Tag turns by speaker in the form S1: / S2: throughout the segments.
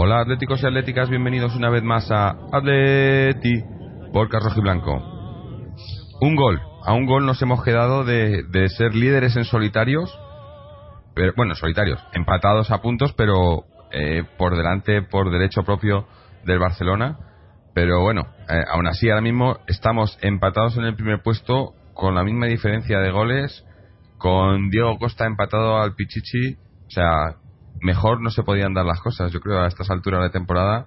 S1: Hola atléticos y atléticas, bienvenidos una vez más a Atleti por Rojo y Blanco. Un gol, a un gol nos hemos quedado de, de ser líderes en solitarios, pero, bueno, solitarios, empatados a puntos, pero eh, por delante, por derecho propio del Barcelona. Pero bueno, eh, aún así ahora mismo estamos empatados en el primer puesto con la misma diferencia de goles, con Diego Costa empatado al Pichichi, o sea, mejor no se podían dar las cosas, yo creo, a estas alturas de temporada.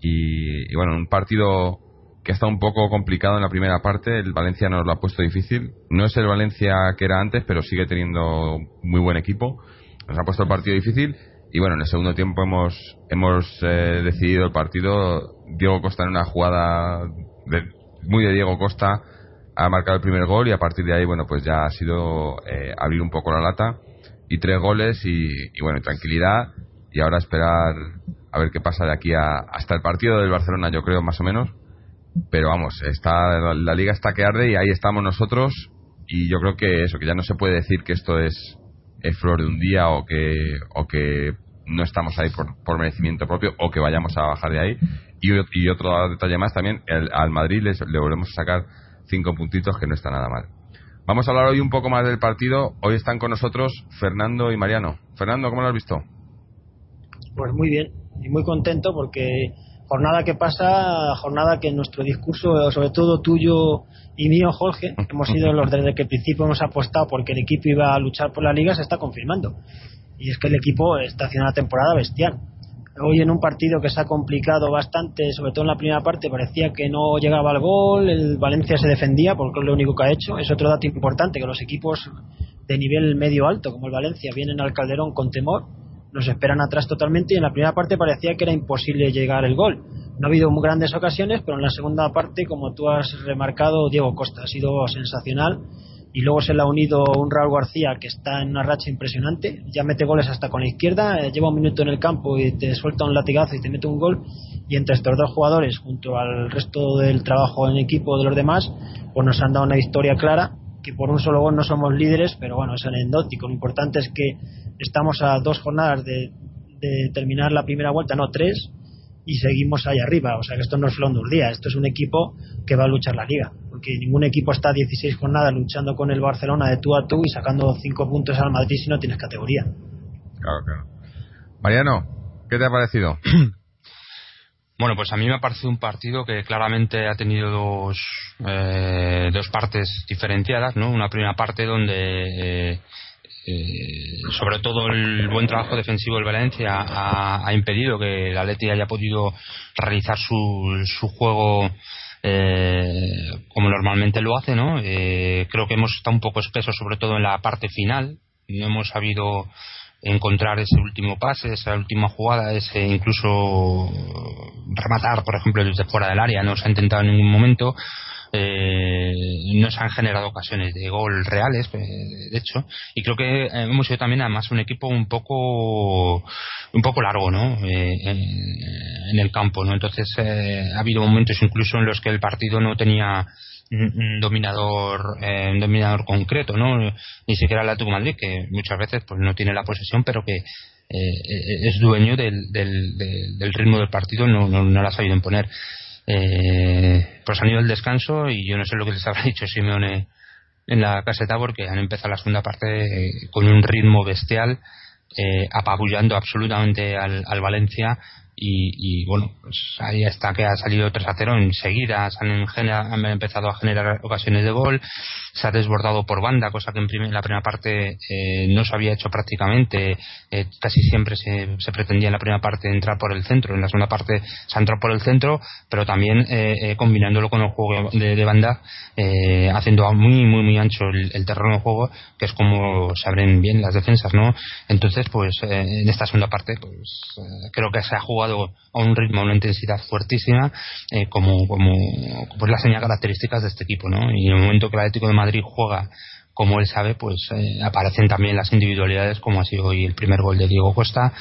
S1: Y, bueno, un partido que está un poco complicado en la primera parte, el Valencia nos lo ha puesto difícil. No es el Valencia que era antes, pero sigue teniendo muy buen equipo. Nos ha puesto el partido difícil y bueno, en el segundo tiempo hemos, hemos eh, decidido el partido. Diego Costa en una jugada muy de Diego Costa ha marcado el primer gol y a partir de ahí, bueno, pues ya ha sido eh, abrir un poco la lata y tres goles y, bueno, tranquilidad y ahora esperar a ver qué pasa de aquí a, hasta el partido del Barcelona, yo creo, más o menos. Pero vamos, está la, liga está que arde y ahí estamos nosotros y yo creo que eso, que ya no se puede decir que esto es, es flor de un día o que, o que no estamos ahí por, merecimiento propio o que vayamos a bajar de ahí. Y, y otro detalle más también, el, al Madrid le volvemos a sacar cinco puntitos que no está nada mal. Vamos a hablar hoy un poco más del partido. Hoy están con nosotros Fernando y Mariano. Fernando, ¿cómo lo has visto?
S2: Pues muy bien y muy contento porque jornada que pasa, jornada que en nuestro discurso, sobre todo tuyo y mío, Jorge, hemos sido los desde que el principio hemos apostado porque el equipo iba a luchar por la liga, se está confirmando. Y es que el equipo está haciendo una temporada bestial hoy en un partido que se ha complicado bastante, sobre todo en la primera parte, parecía que no llegaba al gol, el Valencia se defendía porque es lo único que ha hecho. Es otro dato importante, que los equipos de nivel medio alto, como el Valencia, vienen al Calderón con temor, nos esperan atrás totalmente y en la primera parte parecía que era imposible llegar el gol. No ha habido muy grandes ocasiones, pero en la segunda parte, como tú has remarcado, Diego Costa ha sido sensacional y luego se le ha unido un Raúl García que está en una racha impresionante, ya mete goles hasta con la izquierda, eh, lleva un minuto en el campo y te suelta un latigazo y te mete un gol. Y entre estos dos jugadores junto al resto del trabajo en equipo de los demás pues nos han dado una victoria clara que por un solo gol no somos líderes pero bueno es anecdótico. Lo importante es que estamos a dos jornadas de, de terminar la primera vuelta no tres y seguimos ahí arriba. O sea que esto no es flor de un día, esto es un equipo que va a luchar la liga. Porque ningún equipo está 16 jornadas luchando con el Barcelona de tú a tú y sacando 5 puntos al Madrid si no tienes categoría.
S1: Claro, claro. Mariano, ¿qué te ha parecido?
S3: Bueno, pues a mí me ha parecido un partido que claramente ha tenido dos, eh, dos partes diferenciadas, ¿no? Una primera parte donde eh, sobre todo el buen trabajo defensivo del Valencia ha, impedido que el Atleti haya podido realizar su, su juego eh, como normalmente lo hace, ¿no? Eh, creo que hemos estado un poco espesos, sobre todo en la parte final. No hemos sabido encontrar ese último pase, esa última jugada, ese incluso rematar, por ejemplo, desde fuera del área. No se ha intentado en ningún momento eh, no se han generado ocasiones de gol reales, eh, de hecho, y creo que hemos sido también además un equipo un poco un poco largo, ¿no? Eh, en, el campo, ¿no? Entonces eh, ha habido momentos incluso en los que el partido no tenía un dominador un dominador concreto no ni siquiera el Atlético Madrid que muchas veces pues no tiene la posesión pero que es dueño del, del, del, ritmo del partido no, no, no la ha sabido imponer eh, pues han ido el descanso y yo no sé lo que les habrá dicho Simeone en la caseta porque han empezado la segunda parte eh, con un ritmo bestial, eh, apabullando absolutamente al, al Valencia y, bueno, pues ahí está que ha salido 3 a 0 enseguida, se han, empezado a generar ocasiones de gol, se ha desbordado por banda, cosa que en, la primera parte eh, no se había hecho prácticamente, eh, casi siempre se, pretendía en la primera parte entrar por el centro, en la segunda parte se ha entrado por el centro, pero también eh, combinándolo con el juego de, banda, haciendo muy, muy, muy ancho el, terreno de juego, que es como se abren bien las defensas, ¿no? Entonces, pues en esta segunda parte, pues creo que se ha jugado a un ritmo, a una intensidad fuertísima, eh, como, como pues las señas características de este equipo, ¿no? Y en el momento que el Atlético de Madrid juega como él sabe, pues eh, aparecen también las individualidades, como ha sido hoy el primer gol de Diego Costa.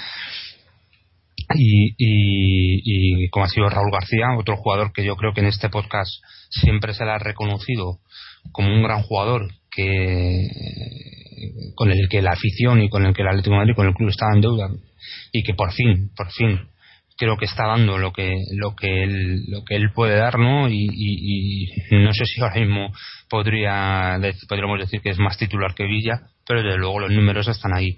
S3: Y, y, como ha sido Raúl García, otro jugador que yo creo que en este podcast siempre se le ha reconocido como un gran jugador que con el que la afición y con el que el Atlético de Madrid, con el club estaba en deuda y que por fin, por fin creo que está dando lo que lo que él lo que él puede dar no y, no sé si ahora mismo podría podríamos decir que es más titular que Villa pero desde luego los números están ahí.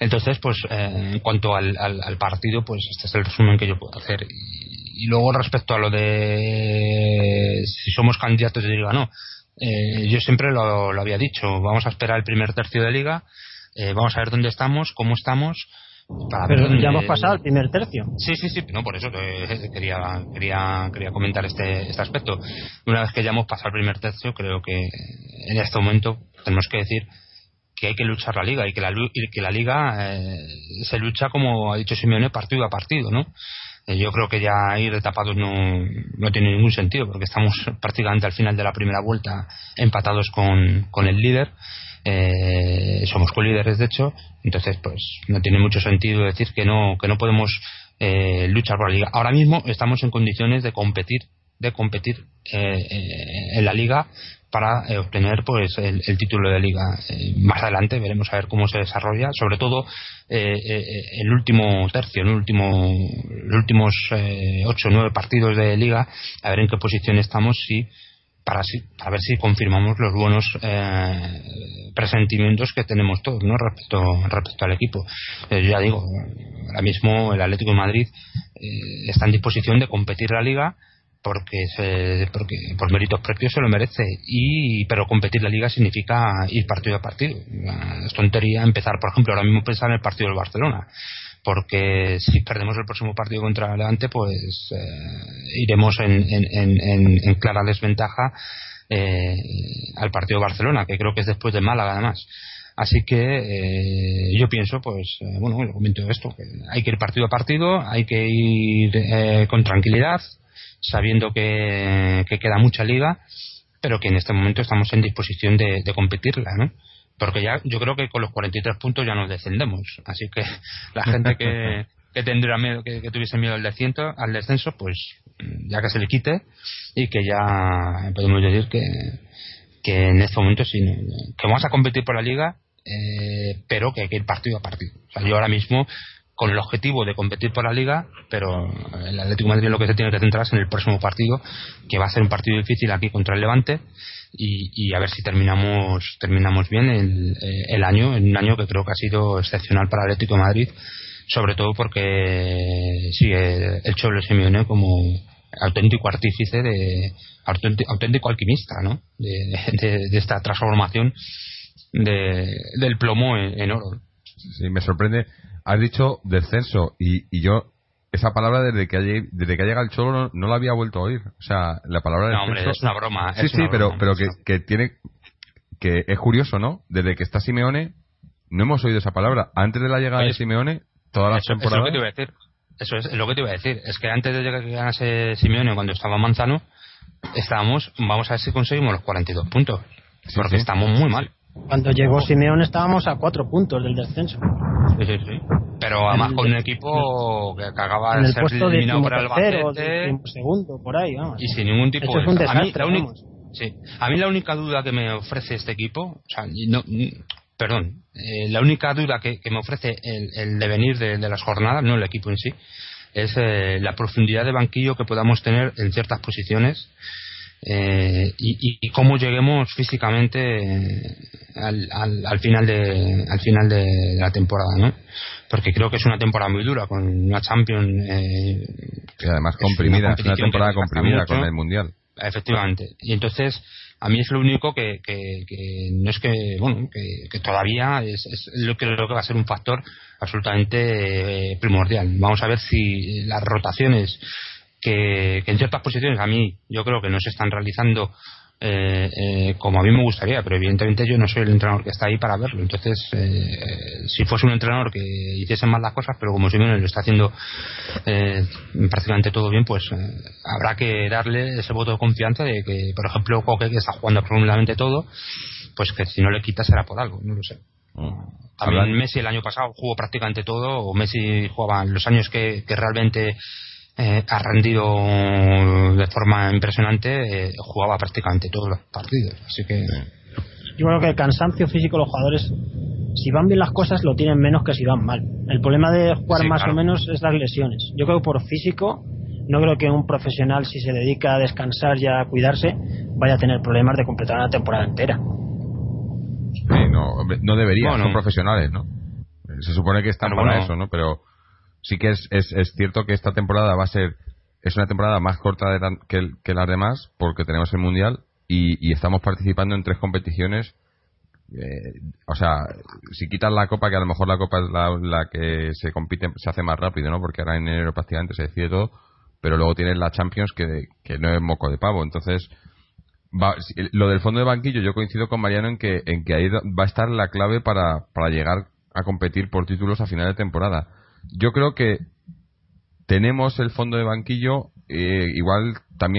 S3: Entonces pues eh, en cuanto al, al, partido pues este es el resumen que yo puedo hacer. Y, luego respecto a lo de si somos candidatos de liga no eh, yo siempre lo, lo, había dicho vamos a esperar el primer tercio de liga eh, vamos a ver dónde estamos cómo estamos
S2: pero ya hemos pasado el primer tercio.
S3: Sí, sí, sí, no, por eso quería, quería, quería comentar este, este aspecto. Una vez que ya hemos pasado el primer tercio, creo que en este momento tenemos que decir que hay que luchar la liga y que la, que la liga eh, se lucha, como ha dicho Simeone, partido a partido, ¿no? Eh, yo creo que ya ir de tapados no, no tiene ningún sentido porque estamos prácticamente al final de la primera vuelta empatados con, con el líder eh, somos colíderes de hecho, entonces pues no tiene mucho sentido decir que no que no podemos eh, luchar por la liga. Ahora mismo estamos en condiciones de competir de competir eh, en la liga para obtener pues el, título de liga más adelante veremos a ver cómo se desarrolla sobre todo el último tercio el último los últimos ocho o nueve partidos de liga a ver en qué posición estamos si para, para ver si confirmamos los buenos eh, presentimientos que tenemos todos ¿no? respecto, respecto al equipo. Eh, ya digo, ahora mismo el Atlético de Madrid eh, está en disposición de competir la liga porque, se, porque por méritos propios se lo merece y pero competir la liga significa ir partido a partido es tontería empezar por ejemplo ahora mismo pensar en el partido del Barcelona porque si perdemos el próximo partido contra Levante, pues eh, iremos en, clara desventaja eh, al partido Barcelona, que creo que es después de Málaga además. Así que eh, yo pienso, pues, bueno, lo comento esto, que hay que ir partido a partido, hay que ir con tranquilidad, sabiendo que, queda mucha liga, pero que en este momento estamos en disposición de competirla, ¿no? Porque ya yo creo que con los 43 puntos ya nos descendemos. Así que la gente que, que tendría miedo que, tuviese miedo al descenso al descenso pues ya que se le quite y que ya podemos decir que que en este momento sí que vamos a competir por la liga eh, pero que hay que ir partido a partido. O sea, yo ahora mismo con el objetivo de competir por la liga, pero el Atlético de Madrid lo que se tiene que centrar es en el próximo partido, que va a ser un partido difícil aquí contra el Levante, y, a ver si terminamos terminamos bien el, eh, el, año, un año que creo que ha sido excepcional para Atlético de Madrid, sobre todo porque sí, el, Cholo Simeone como auténtico artífice de auténtico, alquimista ¿no? de, esta transformación de, del plomo en, oro.
S1: Sí, me sorprende. Has dicho descenso y, y yo esa palabra desde que ha, desde que ha llegado el Cholo no, la había vuelto a oír. O sea, la palabra
S3: No, hombre, es una broma.
S1: Sí, sí, pero, pero que, que, tiene. que es curioso, ¿no? Desde que está Simeone, no hemos oído esa palabra. Antes de la llegada de Simeone, todas las temporadas.
S3: Eso es lo que te iba a decir. Eso es lo que te iba a decir. Es que antes de que llegase Simeone, cuando estaba Manzano, estábamos. Vamos a ver si conseguimos los 42 puntos. porque estamos muy mal.
S2: Cuando llegó Simeone estábamos a cuatro puntos del descenso.
S3: Sí, sí, sí. Pero además con un equipo que acababa de ser eliminado por el Albacete.
S2: segundo, por ahí, vamos.
S3: Y sin ningún tipo
S2: de... a, mí,
S3: la sí. a mí la única duda que me ofrece este equipo, o sea, no, perdón, eh, la única duda que, me ofrece el, el devenir de, las jornadas, no el equipo en sí, es eh, la profundidad de banquillo que podamos tener en ciertas posiciones eh, y, cómo lleguemos físicamente eh, al, al, final de al final de la temporada no porque creo que es una temporada muy dura con una Champions eh,
S1: y además comprimida es una, temporada comprimida con el mundial.
S3: Efectivamente. Y entonces a mí es lo único que, que, no es que bueno que, todavía es, lo que creo que va a ser un factor absolutamente eh, primordial. Vamos a ver si las rotaciones que, en ciertas posiciones a mí yo creo que no se están realizando eh, eh, como a mí me gustaría, pero evidentemente yo no soy el entrenador que está ahí para verlo. Entonces, eh, si fuese un entrenador que hiciese mal las cosas, pero como Simeone lo está haciendo prácticamente todo bien, pues habrá que darle ese voto de confianza de que, por ejemplo, Coque, que está jugando absolutamente todo, pues que si no le quita será por algo, no lo sé. Mm. También Messi el año pasado jugó prácticamente todo, o Messi jugaba los años que realmente eh, ha rendido de forma impresionante, eh, jugaba prácticamente todos los partidos. Así que.
S2: Yo creo que el cansancio físico de los jugadores si van bien las cosas lo tienen menos que si van mal. El problema de jugar
S3: Sí,
S2: más
S3: claro.
S2: o menos es las lesiones. Yo creo que por físico, no creo que un profesional, si se dedica a descansar y a cuidarse, vaya a tener problemas de completar una temporada entera.
S1: Sí, no, no debería,
S3: Bueno.
S1: son profesionales, ¿no? Se supone que están
S3: Pero
S1: para
S3: bueno.
S1: eso, ¿no? Pero sí que es, es, es cierto que esta temporada va a ser, es una temporada más corta de la- que, que las demás, porque tenemos el Mundial y, estamos participando en tres competiciones. eh, o sea, si quitas la Copa, que a lo mejor la Copa es la, la que se compite, se hace más rápido, ¿no? Porque ahora en enero prácticamente se decide todo, pero luego tienes la Champions que, que no es moco de pavo. Entonces, va- lo del fondo de banquillo, yo coincido con Mariano en que, en que ahí va a estar la clave para, para llegar a competir por títulos a final de temporada. Yo creo que tenemos el fondo de banquillo, eh, igual también